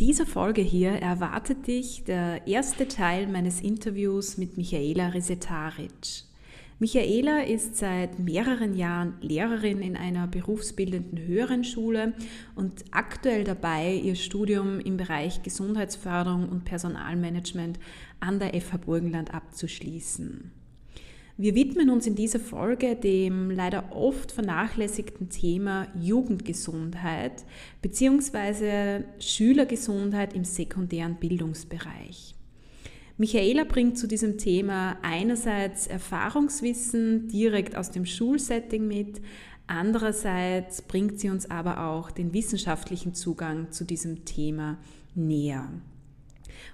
Dieser Folge hier erwartet dich der erste Teil meines Interviews mit Michaela Resetaric. Michaela ist seit mehreren Jahren Lehrerin in einer berufsbildenden höheren Schule und aktuell dabei, ihr Studium im Bereich Gesundheitsförderung und Personalmanagement an der FH Burgenland abzuschließen. Wir widmen uns in dieser Folge dem leider oft vernachlässigten Thema Jugendgesundheit bzw. Schülergesundheit im sekundären Bildungsbereich. Michaela bringt zu diesem Thema einerseits Erfahrungswissen direkt aus dem Schulsetting mit, andererseits bringt sie uns aber auch den wissenschaftlichen Zugang zu diesem Thema näher.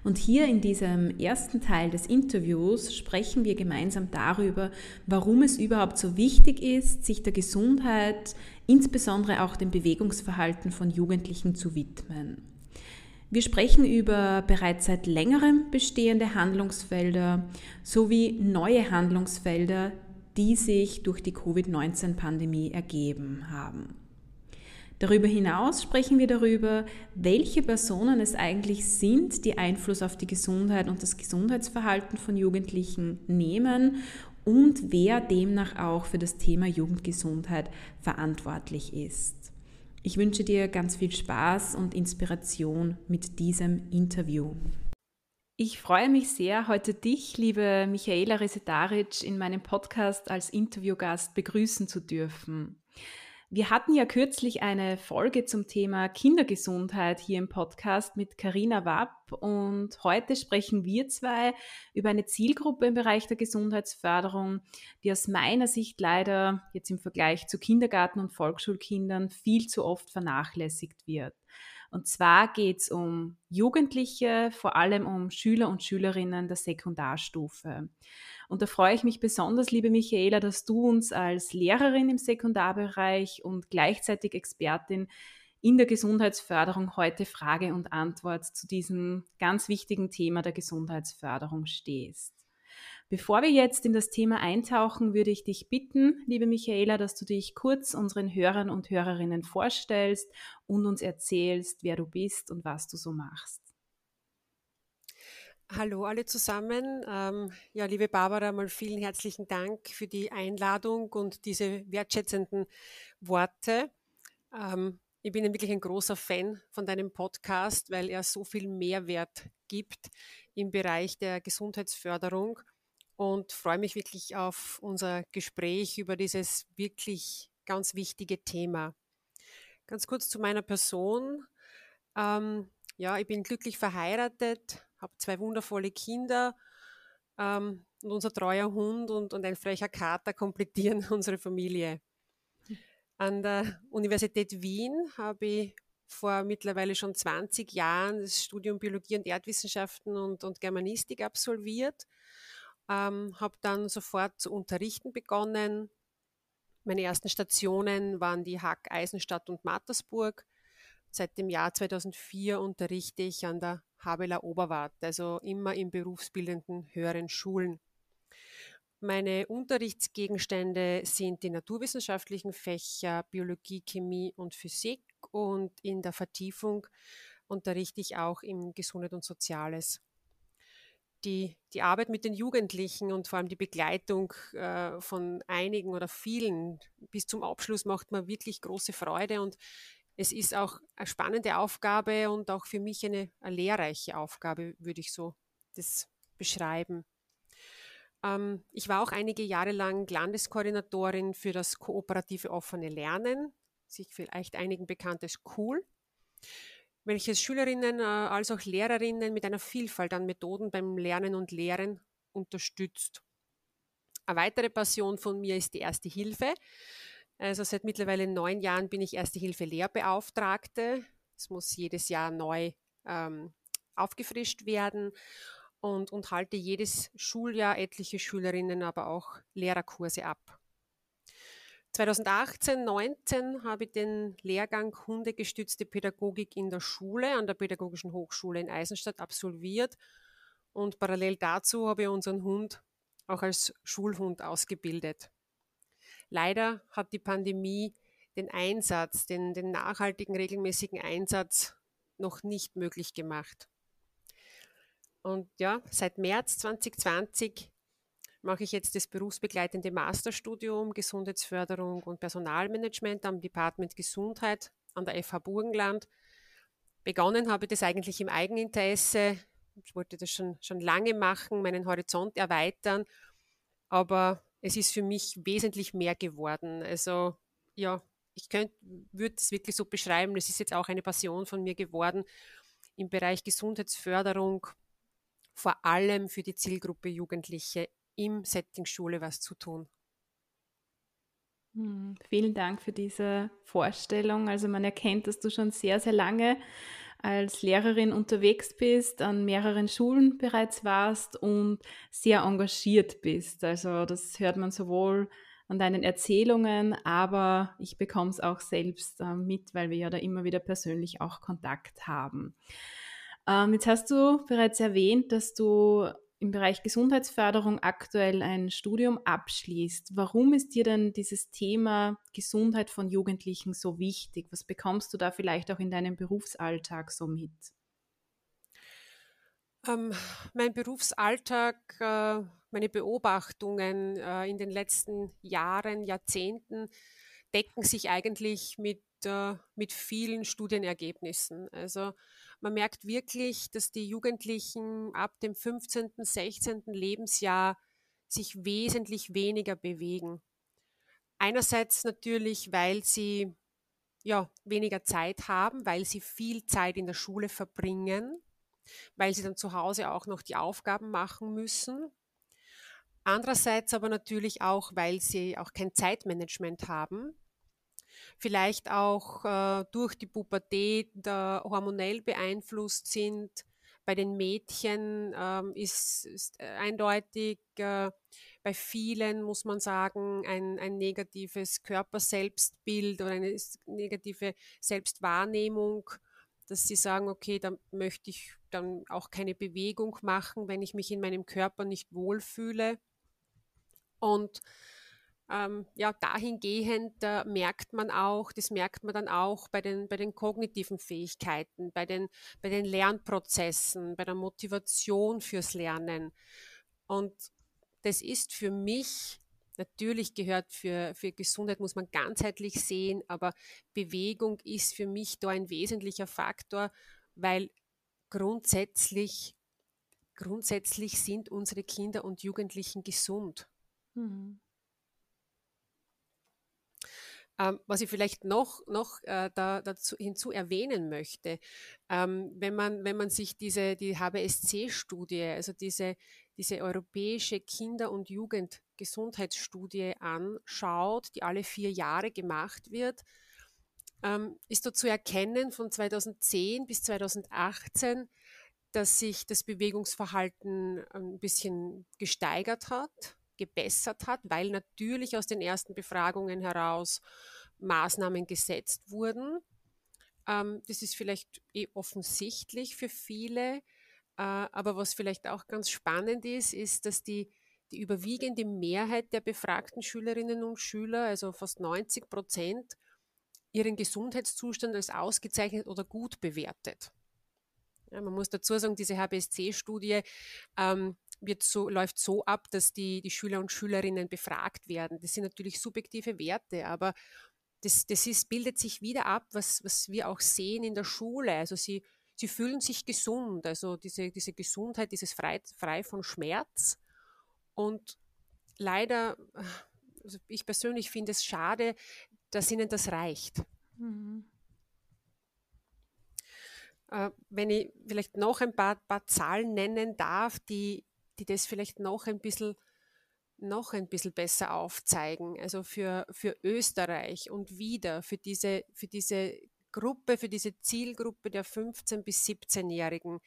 Und hier in diesem ersten Teil des Interviews sprechen wir gemeinsam darüber, warum es überhaupt so wichtig ist, sich der Gesundheit, insbesondere auch dem Bewegungsverhalten von Jugendlichen zu widmen. Wir sprechen über bereits seit längerem bestehende Handlungsfelder sowie neue Handlungsfelder, die sich durch die Covid-19-Pandemie ergeben haben. Darüber hinaus sprechen wir darüber, welche Personen es eigentlich sind, die Einfluss auf die Gesundheit und das Gesundheitsverhalten von Jugendlichen nehmen und wer demnach auch für das Thema Jugendgesundheit verantwortlich ist. Ich wünsche dir ganz viel Spaß und Inspiration mit diesem Interview. Ich freue mich sehr, heute dich, liebe Michaela Resetaric, in meinem Podcast als Interviewgast begrüßen zu dürfen. Wir hatten ja kürzlich eine Folge zum Thema Kindergesundheit hier im Podcast mit Karina Wapp und heute sprechen wir zwei über eine Zielgruppe im Bereich der Gesundheitsförderung, die aus meiner Sicht leider jetzt im Vergleich zu Kindergarten- und Volksschulkindern viel zu oft vernachlässigt wird. Und zwar geht es um Jugendliche, vor allem um Schüler und Schülerinnen der Sekundarstufe. Und da freue ich mich besonders, liebe Michaela, dass du uns als Lehrerin im Sekundarbereich und gleichzeitig Expertin in der Gesundheitsförderung heute Frage und Antwort zu diesem ganz wichtigen Thema der Gesundheitsförderung stehst. Bevor wir jetzt in das Thema eintauchen, würde ich dich bitten, liebe Michaela, dass du dich kurz unseren Hörern und Hörerinnen vorstellst und uns erzählst, wer du bist und was du so machst. Hallo alle zusammen. Ähm, ja, liebe Barbara, mal vielen herzlichen Dank für die Einladung und diese wertschätzenden Worte. Ähm, ich bin wirklich ein großer Fan von deinem Podcast, weil er so viel Mehrwert gibt im Bereich der Gesundheitsförderung und freue mich wirklich auf unser Gespräch über dieses wirklich ganz wichtige Thema. Ganz kurz zu meiner Person. Ähm, ja, ich bin glücklich verheiratet, habe zwei wundervolle Kinder ähm, und unser treuer Hund und, und ein frecher Kater komplettieren unsere Familie. An der Universität Wien habe ich vor mittlerweile schon 20 Jahren das Studium Biologie und Erdwissenschaften und, und Germanistik absolviert, ähm, habe dann sofort zu unterrichten begonnen. Meine ersten Stationen waren die Hack, Eisenstadt und Mattersburg. Seit dem Jahr 2004 unterrichte ich an der Habeler Oberwart, also immer in berufsbildenden höheren Schulen. Meine Unterrichtsgegenstände sind die naturwissenschaftlichen Fächer Biologie, Chemie und Physik und in der Vertiefung unterrichte ich auch im Gesundheit und Soziales. Die, die Arbeit mit den Jugendlichen und vor allem die Begleitung äh, von einigen oder vielen bis zum Abschluss macht mir wirklich große Freude und es ist auch eine spannende Aufgabe und auch für mich eine, eine lehrreiche Aufgabe, würde ich so das beschreiben. Ähm, ich war auch einige Jahre lang Landeskoordinatorin für das kooperative offene Lernen, sich vielleicht einigen bekannt als COOL, welches Schülerinnen äh, als auch Lehrerinnen mit einer Vielfalt an Methoden beim Lernen und Lehren unterstützt. Eine weitere Passion von mir ist die Erste Hilfe. Also seit mittlerweile neun Jahren bin ich Erste Hilfe Lehrbeauftragte. Es muss jedes Jahr neu ähm, aufgefrischt werden und, und halte jedes Schuljahr etliche Schülerinnen, aber auch Lehrerkurse ab. 2018, 19 habe ich den Lehrgang Hundegestützte Pädagogik in der Schule an der Pädagogischen Hochschule in Eisenstadt absolviert und parallel dazu habe ich unseren Hund auch als Schulhund ausgebildet. Leider hat die Pandemie den Einsatz, den, den nachhaltigen, regelmäßigen Einsatz noch nicht möglich gemacht. Und ja, seit März 2020 mache ich jetzt das berufsbegleitende Masterstudium Gesundheitsförderung und Personalmanagement am Department Gesundheit an der FH Burgenland. Begonnen habe ich das eigentlich im Eigeninteresse, ich wollte das schon, schon lange machen, meinen Horizont erweitern, aber es ist für mich wesentlich mehr geworden. Also ja, ich würde es wirklich so beschreiben, es ist jetzt auch eine Passion von mir geworden, im Bereich Gesundheitsförderung, vor allem für die Zielgruppe Jugendliche im Setting Schule was zu tun. Hm, vielen Dank für diese Vorstellung. Also man erkennt, dass du schon sehr, sehr lange als Lehrerin unterwegs bist, an mehreren Schulen bereits warst und sehr engagiert bist. Also das hört man sowohl an deinen Erzählungen, aber ich bekomme es auch selbst äh, mit, weil wir ja da immer wieder persönlich auch Kontakt haben. Ähm, jetzt hast du bereits erwähnt, dass du im Bereich Gesundheitsförderung aktuell ein Studium abschließt. Warum ist dir denn dieses Thema Gesundheit von Jugendlichen so wichtig? Was bekommst du da vielleicht auch in deinem Berufsalltag so mit? Ähm, mein Berufsalltag, äh, meine Beobachtungen äh, in den letzten Jahren, Jahrzehnten decken sich eigentlich mit, äh, mit vielen Studienergebnissen. Also man merkt wirklich, dass die Jugendlichen ab dem 15., 16. Lebensjahr sich wesentlich weniger bewegen. Einerseits natürlich, weil sie ja, weniger Zeit haben, weil sie viel Zeit in der Schule verbringen, weil sie dann zu Hause auch noch die Aufgaben machen müssen. Andererseits aber natürlich auch, weil sie auch kein Zeitmanagement haben, vielleicht auch äh, durch die Pubertät äh, hormonell beeinflusst sind. Bei den Mädchen ähm, ist, ist eindeutig äh, bei vielen, muss man sagen, ein, ein negatives Körperselbstbild oder eine negative Selbstwahrnehmung, dass sie sagen, okay, da möchte ich dann auch keine Bewegung machen, wenn ich mich in meinem Körper nicht wohlfühle. Und ähm, ja, dahingehend äh, merkt man auch, das merkt man dann auch bei den, bei den kognitiven Fähigkeiten, bei den, bei den Lernprozessen, bei der Motivation fürs Lernen. Und das ist für mich, natürlich gehört für, für Gesundheit, muss man ganzheitlich sehen, aber Bewegung ist für mich da ein wesentlicher Faktor, weil grundsätzlich, grundsätzlich sind unsere Kinder und Jugendlichen gesund. Mhm. Ähm, was ich vielleicht noch, noch äh, da, dazu hinzu erwähnen möchte, ähm, wenn, man, wenn man sich diese, die HBSC-Studie, also diese, diese europäische Kinder- und Jugendgesundheitsstudie anschaut, die alle vier Jahre gemacht wird, ähm, ist dort zu erkennen von 2010 bis 2018, dass sich das Bewegungsverhalten ein bisschen gesteigert hat gebessert hat, weil natürlich aus den ersten Befragungen heraus Maßnahmen gesetzt wurden. Ähm, das ist vielleicht eh offensichtlich für viele, äh, aber was vielleicht auch ganz spannend ist, ist, dass die, die überwiegende Mehrheit der befragten Schülerinnen und Schüler, also fast 90 Prozent, ihren Gesundheitszustand als ausgezeichnet oder gut bewertet. Ja, man muss dazu sagen, diese HBSC-Studie ähm, wird so, läuft so ab, dass die, die Schüler und Schülerinnen befragt werden. Das sind natürlich subjektive Werte, aber das, das ist, bildet sich wieder ab, was, was wir auch sehen in der Schule. Also sie, sie fühlen sich gesund, also diese, diese Gesundheit, dieses frei, frei von Schmerz. Und leider, also ich persönlich finde es schade, dass ihnen das reicht. Mhm. Äh, wenn ich vielleicht noch ein paar, paar Zahlen nennen darf, die, die das vielleicht noch ein bisschen noch ein bisschen besser aufzeigen. Also für, für Österreich und wieder für diese, für diese Gruppe, für diese Zielgruppe der 15- bis 17-Jährigen.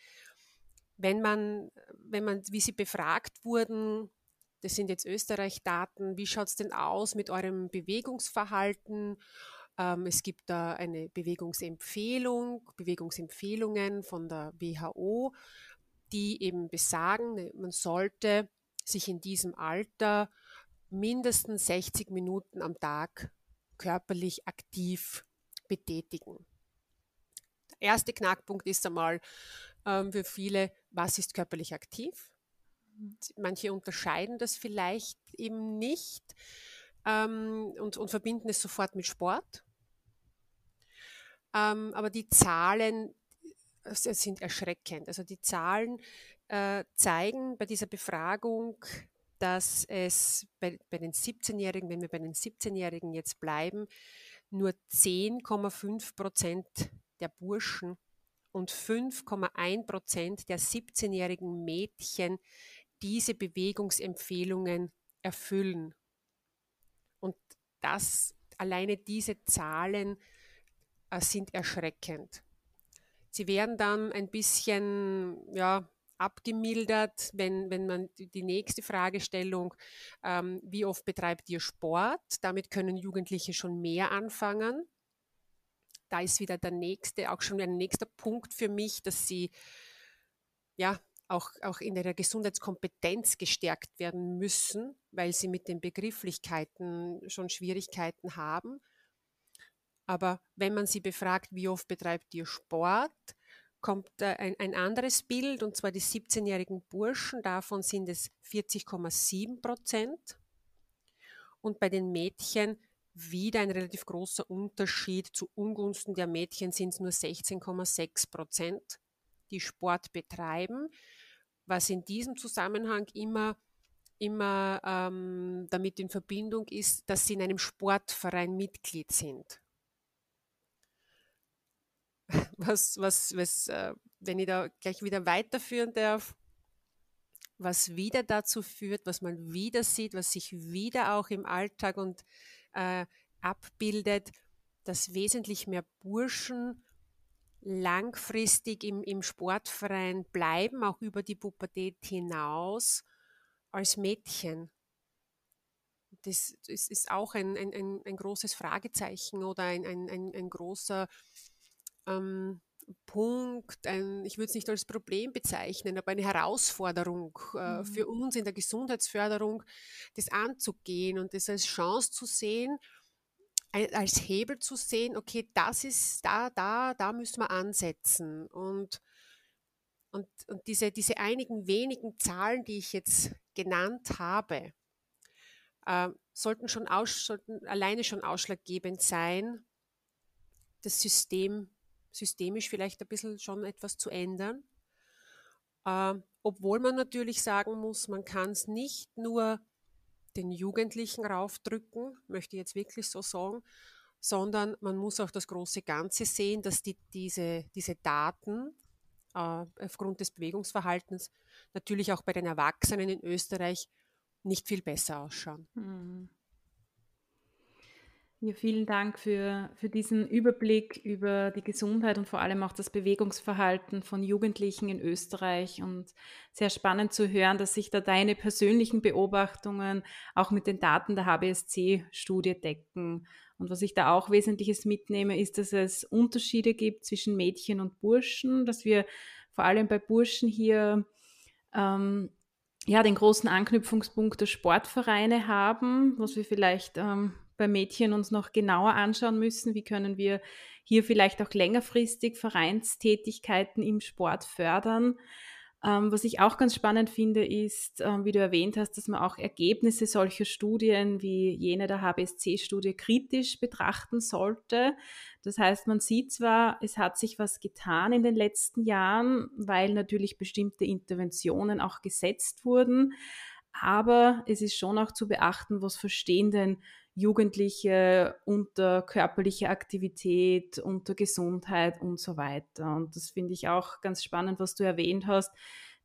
Wenn man, wenn man, wie sie befragt wurden, das sind jetzt Österreich-Daten, wie schaut es denn aus mit eurem Bewegungsverhalten? Ähm, es gibt da eine Bewegungsempfehlung, Bewegungsempfehlungen von der WHO, die eben besagen, ne, man sollte sich in diesem Alter mindestens 60 Minuten am Tag körperlich aktiv betätigen. Der erste Knackpunkt ist einmal ähm, für viele, was ist körperlich aktiv? Manche unterscheiden das vielleicht eben nicht ähm, und, und, verbinden es sofort mit Sport. Ähm, aber die Zahlen sind erschreckend. Also die Zahlen äh, zeigen bei dieser Befragung, dass es bei, bei den 17-Jährigen, wenn wir bei den 17-Jährigen jetzt bleiben, nur 10,5 Prozent der Burschen und 5,1 Prozent der 17-jährigen Mädchen diese Bewegungsempfehlungen erfüllen. Und das, alleine diese Zahlen äh, sind erschreckend. Sie werden dann ein bisschen, ja, abgemildert, wenn, wenn man die nächste Fragestellung, ähm, wie oft betreibt ihr Sport? Damit können Jugendliche schon mehr anfangen. Da ist wieder der nächste, auch schon ein nächster Punkt für mich, dass sie ja auch, auch in ihrer Gesundheitskompetenz gestärkt werden müssen, weil sie mit den Begrifflichkeiten schon Schwierigkeiten haben. Aber wenn man sie befragt, wie oft betreibt ihr Sport, kommt ein, ein anderes Bild, und zwar die 17-jährigen Burschen. Davon sind es 40,7 Prozent. Und bei den Mädchen wieder ein relativ großer Unterschied. Zu Ungunsten der Mädchen sind es nur 16,6 Prozent, die Sport betreiben, was in diesem Zusammenhang immer, immer ähm, damit in Verbindung ist, dass sie in einem Sportverein Mitglied sind was, was, was äh, wenn ich da gleich wieder weiterführen darf, was wieder dazu führt, was man wieder sieht, was sich wieder auch im Alltag und äh, abbildet, dass wesentlich mehr Burschen langfristig im, im Sportverein bleiben, auch über die Pubertät hinaus, als Mädchen. Das, das ist auch ein, ein, ein, großes Fragezeichen oder ein, ein, ein, ein großer ähm, Punkt, ein, ich würde es nicht als Problem bezeichnen, aber eine Herausforderung äh, mhm. für uns in der Gesundheitsförderung, das anzugehen und das als Chance zu sehen, als Hebel zu sehen, okay, das ist da, da, da müssen wir ansetzen. Und, und, und diese, diese einigen wenigen Zahlen, die ich jetzt genannt habe, äh, sollten schon aus, sollten alleine schon ausschlaggebend sein, das System systemisch vielleicht ein bisschen schon etwas zu ändern. Äh, obwohl man natürlich sagen muss, man kann es nicht nur den Jugendlichen raufdrücken, möchte ich jetzt wirklich so sagen, sondern man muss auch das große Ganze sehen, dass die, diese, diese Daten äh, aufgrund des Bewegungsverhaltens natürlich auch bei den Erwachsenen in Österreich nicht viel besser ausschauen. Mhm. Ja, vielen Dank für, für diesen Überblick über die Gesundheit und vor allem auch das Bewegungsverhalten von Jugendlichen in Österreich. Und sehr spannend zu hören, dass sich da deine persönlichen Beobachtungen auch mit den Daten der HBSC-Studie decken. Und was ich da auch Wesentliches mitnehme, ist, dass es Unterschiede gibt zwischen Mädchen und Burschen, dass wir vor allem bei Burschen hier ähm, ja, den großen Anknüpfungspunkt der Sportvereine haben, was wir vielleicht ähm, bei Mädchen uns noch genauer anschauen müssen. Wie können wir hier vielleicht auch längerfristig Vereinstätigkeiten im Sport fördern? Ähm, was ich auch ganz spannend finde, ist, ähm, wie du erwähnt hast, dass man auch Ergebnisse solcher Studien wie jene der HBSC-Studie kritisch betrachten sollte. Das heißt, man sieht zwar, es hat sich was getan in den letzten Jahren, weil natürlich bestimmte Interventionen auch gesetzt wurden, Aber es ist schon auch zu beachten, was verstehen denn Jugendliche unter körperlicher Aktivität, unter Gesundheit und so weiter. Und das finde ich auch ganz spannend, was du erwähnt hast.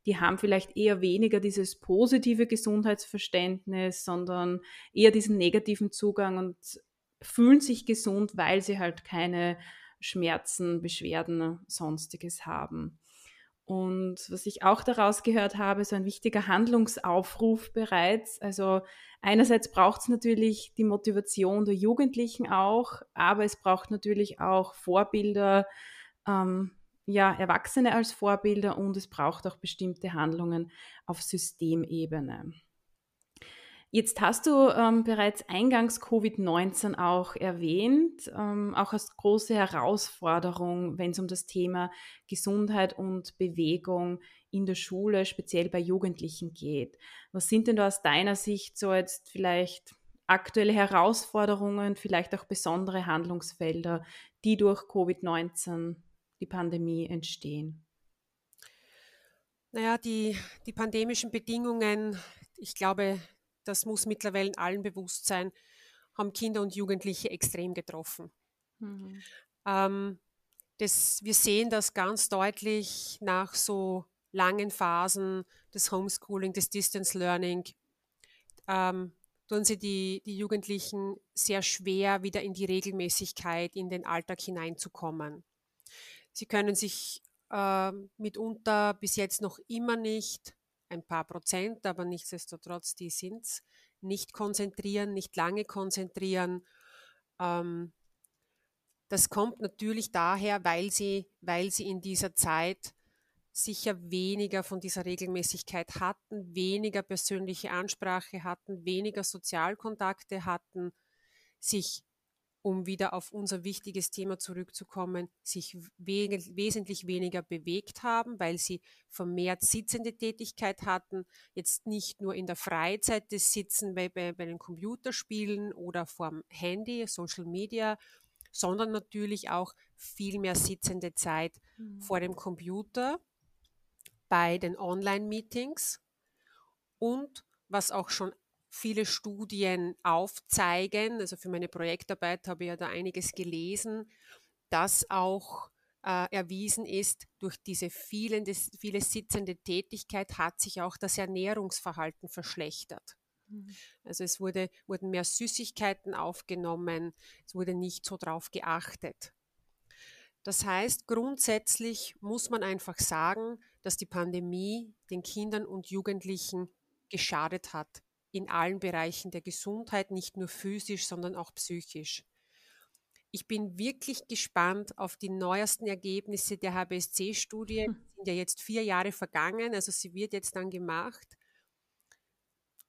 Die haben vielleicht eher weniger dieses positive Gesundheitsverständnis, sondern eher diesen negativen Zugang und fühlen sich gesund, weil sie halt keine Schmerzen, Beschwerden, sonstiges haben. Und was ich auch daraus gehört habe, so ein wichtiger Handlungsaufruf bereits. Also einerseits braucht es natürlich die Motivation der Jugendlichen auch, aber es braucht natürlich auch Vorbilder, ähm, ja, Erwachsene als Vorbilder und es braucht auch bestimmte Handlungen auf Systemebene. Jetzt hast du ähm, bereits eingangs Covid-19 auch erwähnt, ähm, auch als große Herausforderung, wenn es um das Thema Gesundheit und Bewegung in der Schule, speziell bei Jugendlichen geht. Was sind denn da aus deiner Sicht so jetzt vielleicht aktuelle Herausforderungen, vielleicht auch besondere Handlungsfelder, die durch Covid-19, die Pandemie entstehen? Naja, die, die pandemischen Bedingungen, ich glaube, das muss mittlerweile allen bewusst sein, haben Kinder und Jugendliche extrem getroffen. Mhm. Ähm, das, wir sehen das ganz deutlich nach so langen Phasen des Homeschooling, des Distance Learning. Ähm, tun sie die, die Jugendlichen sehr schwer, wieder in die Regelmäßigkeit, in den Alltag hineinzukommen. Sie können sich äh, mitunter bis jetzt noch immer nicht ein paar Prozent, aber nichtsdestotrotz, die sind es. Nicht konzentrieren, nicht lange konzentrieren. Ähm, das kommt natürlich daher, weil sie, weil sie in dieser Zeit sicher weniger von dieser Regelmäßigkeit hatten, weniger persönliche Ansprache hatten, weniger Sozialkontakte hatten, sich um wieder auf unser wichtiges Thema zurückzukommen, sich we wesentlich weniger bewegt haben, weil sie vermehrt sitzende Tätigkeit hatten, jetzt nicht nur in der Freizeit des Sitzen bei, bei, bei den Computerspielen oder vorm Handy, Social Media, sondern natürlich auch viel mehr sitzende Zeit mhm. vor dem Computer, bei den Online-Meetings und was auch schon viele Studien aufzeigen. Also für meine Projektarbeit habe ich ja da einiges gelesen, dass auch äh, erwiesen ist, durch diese vielen, das, viele sitzende Tätigkeit hat sich auch das Ernährungsverhalten verschlechtert. Mhm. Also es wurde, wurden mehr Süßigkeiten aufgenommen, es wurde nicht so drauf geachtet. Das heißt, grundsätzlich muss man einfach sagen, dass die Pandemie den Kindern und Jugendlichen geschadet hat in allen Bereichen der Gesundheit, nicht nur physisch, sondern auch psychisch. Ich bin wirklich gespannt auf die neuesten Ergebnisse der HBSC-Studie. Hm. Sind ja jetzt vier Jahre vergangen, also sie wird jetzt dann gemacht.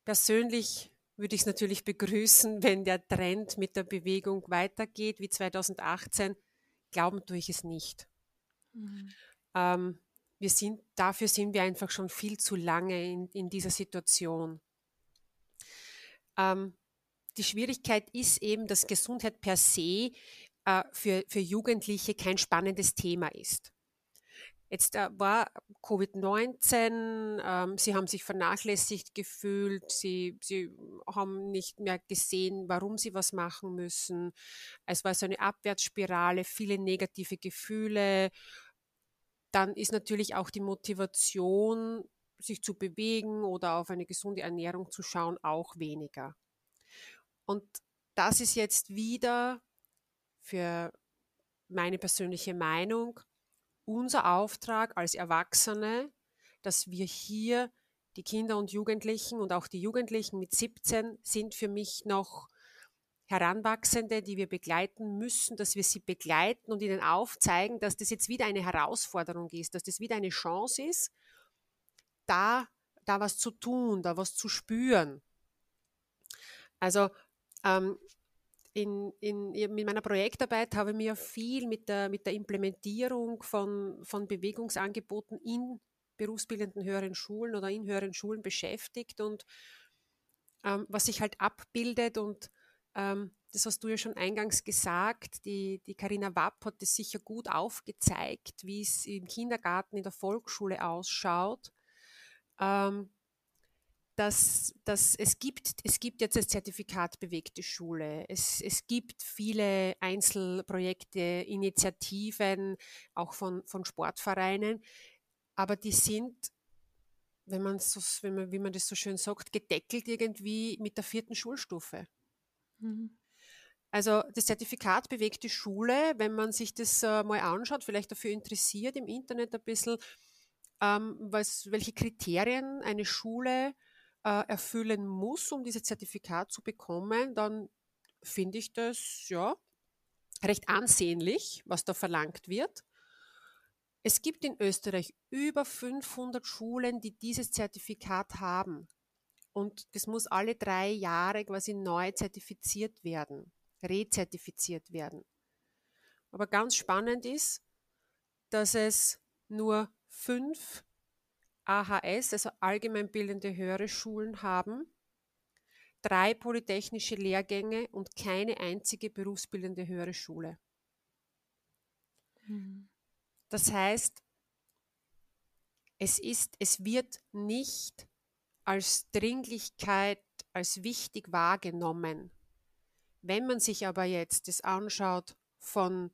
Persönlich würde ich es natürlich begrüßen, wenn der Trend mit der Bewegung weitergeht wie 2018. Glauben tue ich es nicht. Mhm. Ähm, wir sind, dafür sind wir einfach schon viel zu lange in, in dieser Situation. Ähm, die Schwierigkeit ist eben, dass Gesundheit per se äh, für, für Jugendliche kein spannendes Thema ist. Jetzt äh, war Covid-19, ähm, sie haben sich vernachlässigt gefühlt, sie, sie haben nicht mehr gesehen, warum sie was machen müssen. Es war so eine Abwärtsspirale, viele negative Gefühle. Dann ist natürlich auch die Motivation sich zu bewegen oder auf eine gesunde Ernährung zu schauen, auch weniger. Und das ist jetzt wieder für meine persönliche Meinung unser Auftrag als Erwachsene, dass wir hier die Kinder und Jugendlichen und auch die Jugendlichen mit 17 sind für mich noch Heranwachsende, die wir begleiten müssen, dass wir sie begleiten und ihnen aufzeigen, dass das jetzt wieder eine Herausforderung ist, dass das wieder eine Chance ist, da, da was zu tun, da was zu spüren. Also ähm, in, in, in meiner Projektarbeit habe ich mich viel mit der, mit der Implementierung von, von Bewegungsangeboten in berufsbildenden höheren Schulen oder in höheren Schulen beschäftigt und ähm, was sich halt abbildet und ähm, das hast du ja schon eingangs gesagt, die Karina Wapp hat das sicher gut aufgezeigt, wie es im Kindergarten, in der Volksschule ausschaut. Ähm, dass, dass es, gibt, es gibt jetzt das Zertifikat Bewegte Schule. Es, es gibt viele Einzelprojekte, Initiativen, auch von, von Sportvereinen, aber die sind, wenn man so, wenn man, wie man das so schön sagt, gedeckelt irgendwie mit der vierten Schulstufe. Mhm. Also das Zertifikat Bewegte Schule, wenn man sich das äh, mal anschaut, vielleicht dafür interessiert im Internet ein bisschen, ähm, was, welche Kriterien eine Schule äh, erfüllen muss, um dieses Zertifikat zu bekommen, dann finde ich das ja recht ansehnlich, was da verlangt wird. Es gibt in Österreich über 500 Schulen, die dieses Zertifikat haben. Und das muss alle drei Jahre quasi neu zertifiziert werden, rezertifiziert werden. Aber ganz spannend ist, dass es nur fünf AHS, also allgemeinbildende höhere Schulen haben, drei polytechnische Lehrgänge und keine einzige berufsbildende höhere Schule. Mhm. Das heißt, es ist, es wird nicht als Dringlichkeit, als wichtig wahrgenommen. Wenn man sich aber jetzt das anschaut von,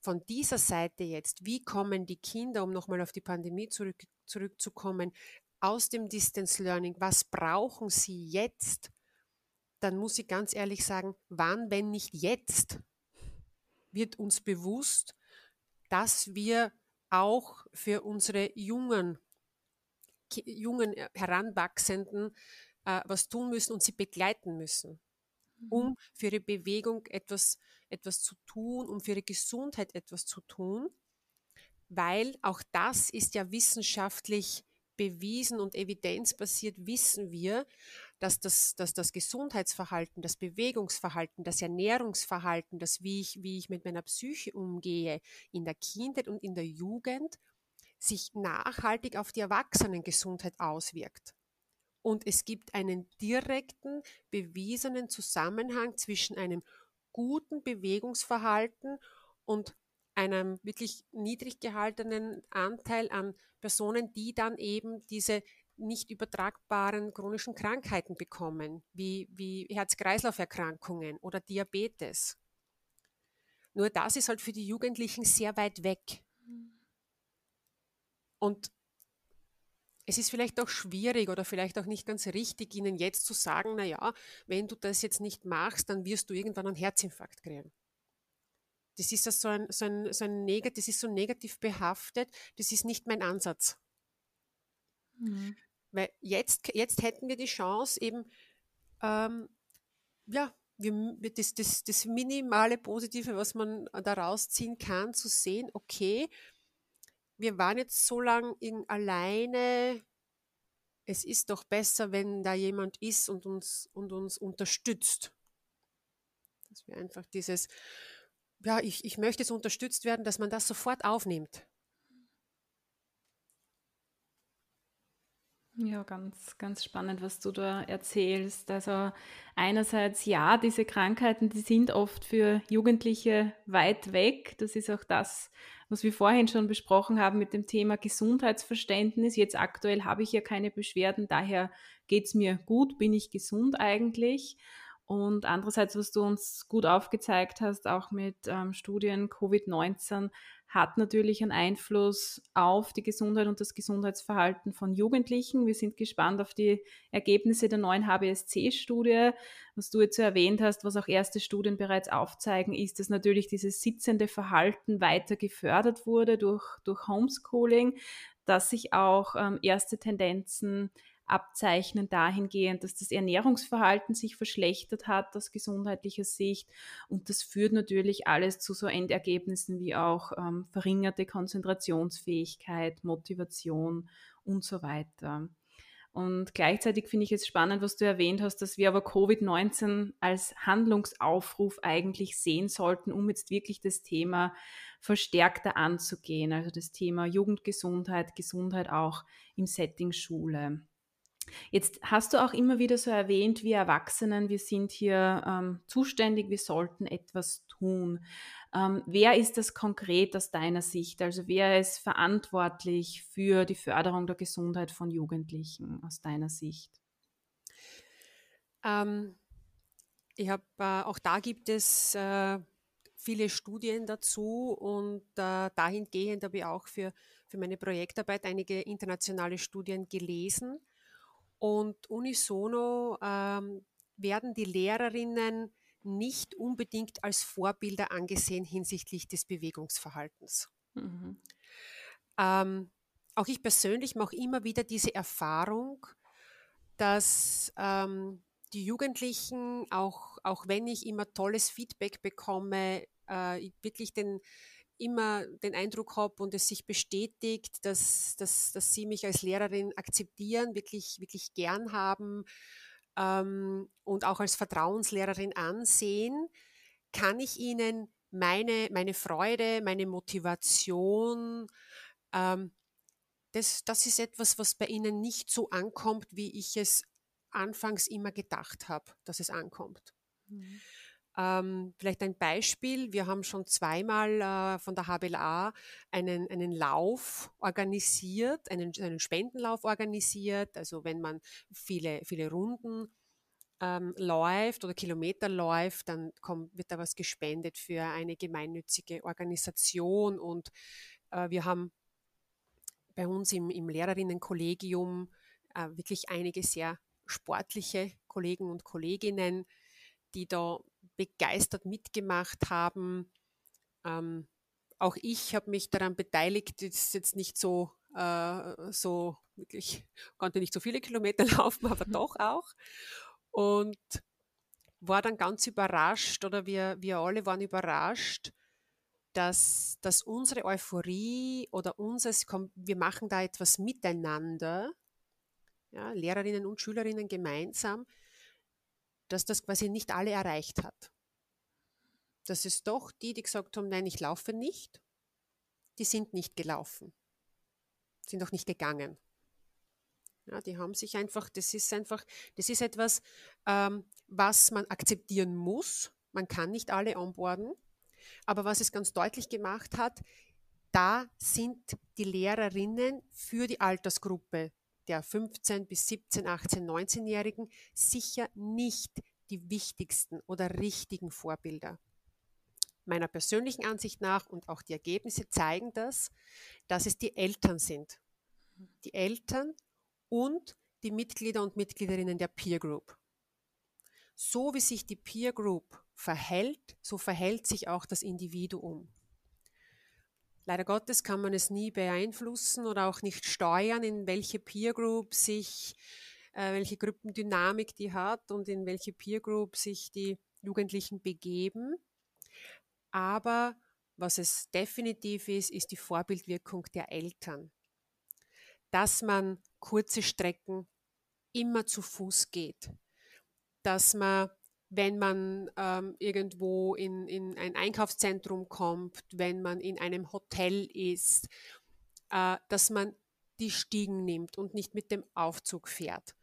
von dieser Seite jetzt, wie kommen die Kinder, um nochmal auf die Pandemie zurück, zurückzukommen, aus dem Distance Learning, was brauchen Sie jetzt? Dann muss ich ganz ehrlich sagen, wann, wenn nicht jetzt, wird uns bewusst, dass wir auch für unsere jungen, jungen Heranwachsenden äh, was tun müssen und sie begleiten müssen, um mhm. für ihre Bewegung etwas, etwas zu tun, um für ihre Gesundheit etwas zu tun weil auch das ist ja wissenschaftlich bewiesen und evidenzbasiert wissen wir, dass das, dass das Gesundheitsverhalten, das Bewegungsverhalten, das Ernährungsverhalten, das wie ich, wie ich mit meiner Psyche umgehe, in der Kindheit und in der Jugend, sich nachhaltig auf die Erwachsenengesundheit auswirkt. Und es gibt einen direkten, bewiesenen Zusammenhang zwischen einem guten Bewegungsverhalten und einem wirklich niedrig gehaltenen Anteil an Personen, die dann eben diese nicht übertragbaren chronischen Krankheiten bekommen, wie, wie Herz-Kreislauf-Erkrankungen oder Diabetes. Nur das ist halt für die Jugendlichen sehr weit weg. Und es ist vielleicht auch schwierig oder vielleicht auch nicht ganz richtig, ihnen jetzt zu sagen, naja, wenn du das jetzt nicht machst, dann wirst du irgendwann einen Herzinfarkt kriegen. Das ist so ein, so ein, so ein Neg das ist so negativ behaftet. Das ist nicht mein Ansatz. Mhm. Weil jetzt, jetzt hätten wir die Chance, eben, ähm, ja, wir, das, das, das minimale Positive, was man daraus ziehen kann, zu sehen, okay, wir waren jetzt so lange alleine, es ist doch besser, wenn da jemand ist und uns, und uns unterstützt. Dass wir einfach dieses, ja, ich, ich möchte so unterstützt werden, dass man das sofort aufnimmt. Ja, ganz, ganz spannend, was du da erzählst. Also einerseits, ja, diese Krankheiten, die sind oft für Jugendliche weit weg. Das ist auch das, was wir vorhin schon besprochen haben mit dem Thema Gesundheitsverständnis. Jetzt aktuell habe ich ja keine Beschwerden, daher geht es mir gut, bin ich gesund eigentlich. Und andererseits, was du uns gut aufgezeigt hast, auch mit ähm, Studien, Covid-19 hat natürlich einen Einfluss auf die Gesundheit und das Gesundheitsverhalten von Jugendlichen. Wir sind gespannt auf die Ergebnisse der neuen HBSC-Studie. Was du jetzt erwähnt hast, was auch erste Studien bereits aufzeigen, ist, dass natürlich dieses sitzende Verhalten weiter gefördert wurde durch, durch Homeschooling, dass sich auch ähm, erste Tendenzen abzeichnen dahingehend, dass das Ernährungsverhalten sich verschlechtert hat aus gesundheitlicher Sicht. Und das führt natürlich alles zu so Endergebnissen wie auch ähm, verringerte Konzentrationsfähigkeit, Motivation und so weiter. Und gleichzeitig finde ich es spannend, was du erwähnt hast, dass wir aber Covid-19 als Handlungsaufruf eigentlich sehen sollten, um jetzt wirklich das Thema verstärkter anzugehen. Also das Thema Jugendgesundheit, Gesundheit auch im Setting Schule. Jetzt hast du auch immer wieder so erwähnt, wir Erwachsenen, wir sind hier ähm, zuständig, wir sollten etwas tun. Ähm, wer ist das konkret aus deiner Sicht? Also wer ist verantwortlich für die Förderung der Gesundheit von Jugendlichen aus deiner Sicht? Ähm, ich habe äh, auch da gibt es äh, viele Studien dazu und äh, dahingehend habe ich auch für, für meine Projektarbeit einige internationale Studien gelesen. Und unisono ähm, werden die Lehrerinnen nicht unbedingt als Vorbilder angesehen hinsichtlich des Bewegungsverhaltens. Mhm. Ähm, auch ich persönlich mache immer wieder diese Erfahrung, dass ähm, die Jugendlichen, auch, auch wenn ich immer tolles Feedback bekomme, äh, wirklich den, immer den Eindruck habe und es sich bestätigt, dass, dass, dass sie mich als Lehrerin akzeptieren, wirklich, wirklich gern haben ähm, und auch als Vertrauenslehrerin ansehen, kann ich ihnen meine, meine Freude, meine Motivation, ähm, das, das ist etwas, was bei ihnen nicht so ankommt, wie ich es anfangs immer gedacht habe, dass es ankommt. Mhm. Ähm, vielleicht ein Beispiel. Wir haben schon zweimal äh, von der HBLA einen, einen Lauf organisiert, einen, einen Spendenlauf organisiert. Also wenn man viele, viele Runden ähm, läuft oder Kilometer läuft, dann kommt, wird da was gespendet für eine gemeinnützige Organisation. Und äh, wir haben bei uns im, im Lehrerinnenkollegium äh, wirklich einige sehr sportliche Kollegen und Kolleginnen, die da begeistert mitgemacht haben. Ähm, auch ich habe mich daran beteiligt. Das ist jetzt nicht so, äh, so wirklich, konnte nicht so viele Kilometer laufen, aber mhm. doch auch. Und war dann ganz überrascht oder wir, wir alle waren überrascht, dass, dass unsere Euphorie oder unseres, wir machen da etwas miteinander, ja, Lehrerinnen und Schülerinnen gemeinsam, dass das quasi nicht alle erreicht hat. Dass es doch die, die gesagt haben, nein, ich laufe nicht, die sind nicht gelaufen, sind auch nicht gegangen. Ja, die haben sich einfach, das ist einfach, das ist etwas, ähm, was man akzeptieren muss. Man kann nicht alle onboarden. Aber was es ganz deutlich gemacht hat, da sind die Lehrerinnen für die Altersgruppe der 15 bis 17, 18, 19-Jährigen sicher nicht die wichtigsten oder richtigen Vorbilder. Meiner persönlichen Ansicht nach und auch die Ergebnisse zeigen das, dass es die Eltern sind. Die Eltern und die Mitglieder und Mitgliederinnen der Peer Group. So wie sich die Peer Group verhält, so verhält sich auch das Individuum. Leider Gottes kann man es nie beeinflussen oder auch nicht steuern, in welche Peer Group sich, äh, welche Gruppendynamik die hat und in welche Peer Group sich die Jugendlichen begeben. Aber was es definitiv ist, ist die Vorbildwirkung der Eltern. Dass man kurze Strecken immer zu Fuß geht. Dass man wenn man ähm, irgendwo in, in ein Einkaufszentrum kommt, wenn man in einem Hotel ist, äh, dass man die Stiegen nimmt und nicht mit dem Aufzug fährt.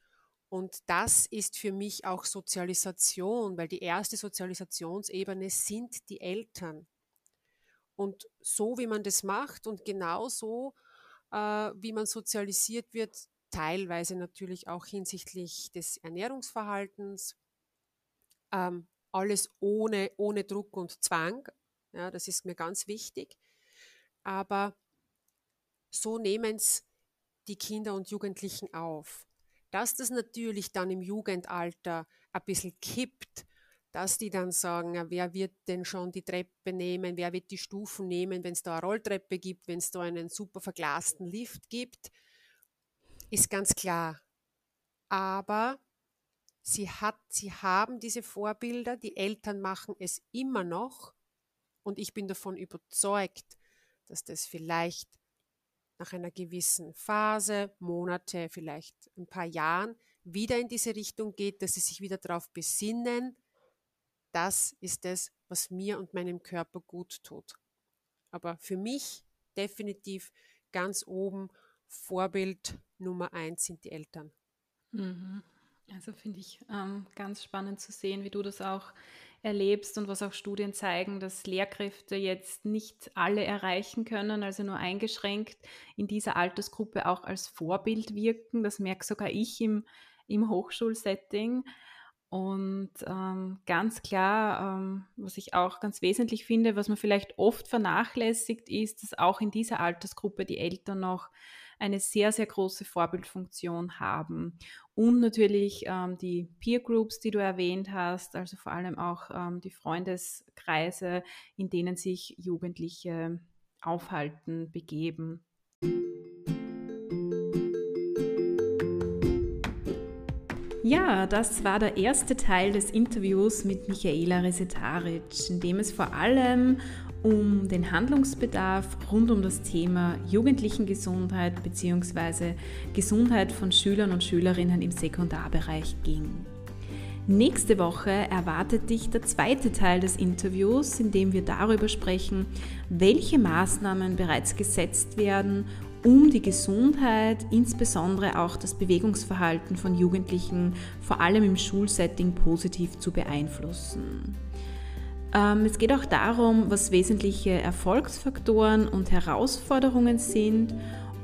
Und das ist für mich auch Sozialisation, weil die erste Sozialisationsebene sind die Eltern. Und so wie man das macht und genauso äh, wie man sozialisiert wird, teilweise natürlich auch hinsichtlich des Ernährungsverhaltens, ähm, alles ohne, ohne Druck und Zwang. Ja, das ist mir ganz wichtig. Aber so nehmen es die Kinder und Jugendlichen auf. Dass das natürlich dann im Jugendalter ein bisschen kippt, dass die dann sagen, ja, wer wird denn schon die Treppe nehmen, wer wird die Stufen nehmen, wenn es da eine Rolltreppe gibt, wenn es da einen super verglasten Lift gibt, ist ganz klar. Aber Sie, hat, sie haben diese Vorbilder, die Eltern machen es immer noch und ich bin davon überzeugt, dass das vielleicht nach einer gewissen Phase, Monate, vielleicht ein paar Jahren wieder in diese Richtung geht, dass sie sich wieder darauf besinnen, das ist es, was mir und meinem Körper gut tut. Aber für mich definitiv ganz oben Vorbild Nummer eins sind die Eltern. Mhm. Also finde ich ähm, ganz spannend zu sehen, wie du das auch erlebst und was auch Studien zeigen, dass Lehrkräfte jetzt nicht alle erreichen können, also nur eingeschränkt in dieser Altersgruppe auch als Vorbild wirken. Das merke sogar ich im, im Hochschulsetting. Und ähm, ganz klar, ähm, was ich auch ganz wesentlich finde, was man vielleicht oft vernachlässigt, ist, dass auch in dieser Altersgruppe die Eltern noch eine sehr, sehr große Vorbildfunktion haben. Und natürlich ähm, die Peer Groups, die du erwähnt hast, also vor allem auch ähm, die Freundeskreise, in denen sich Jugendliche aufhalten, begeben. Ja, das war der erste Teil des Interviews mit Michaela Resetaric, in dem es vor allem um den Handlungsbedarf rund um das Thema Jugendlichengesundheit bzw. Gesundheit von Schülern und Schülerinnen im Sekundarbereich ging. Nächste Woche erwartet dich der zweite Teil des Interviews, in dem wir darüber sprechen, welche Maßnahmen bereits gesetzt werden, um die Gesundheit, insbesondere auch das Bewegungsverhalten von Jugendlichen, vor allem im Schulsetting positiv zu beeinflussen. Ähm, es geht auch darum, was wesentliche Erfolgsfaktoren und Herausforderungen sind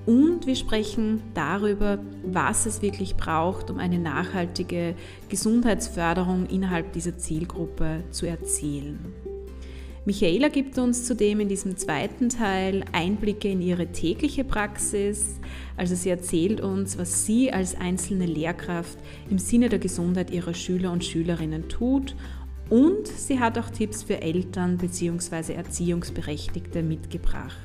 und wir sprechen darüber, was es wirklich braucht, um eine nachhaltige Gesundheitsförderung innerhalb dieser Zielgruppe zu erzielen. Michaela gibt uns zudem in diesem zweiten Teil Einblicke in ihre tägliche Praxis. Also sie erzählt uns, was sie als einzelne Lehrkraft im Sinne der Gesundheit ihrer Schüler und Schülerinnen tut. Und sie hat auch Tipps für Eltern bzw. Erziehungsberechtigte mitgebracht.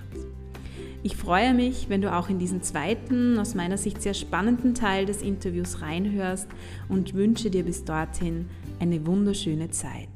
Ich freue mich, wenn du auch in diesen zweiten, aus meiner Sicht sehr spannenden Teil des Interviews reinhörst und wünsche dir bis dorthin eine wunderschöne Zeit.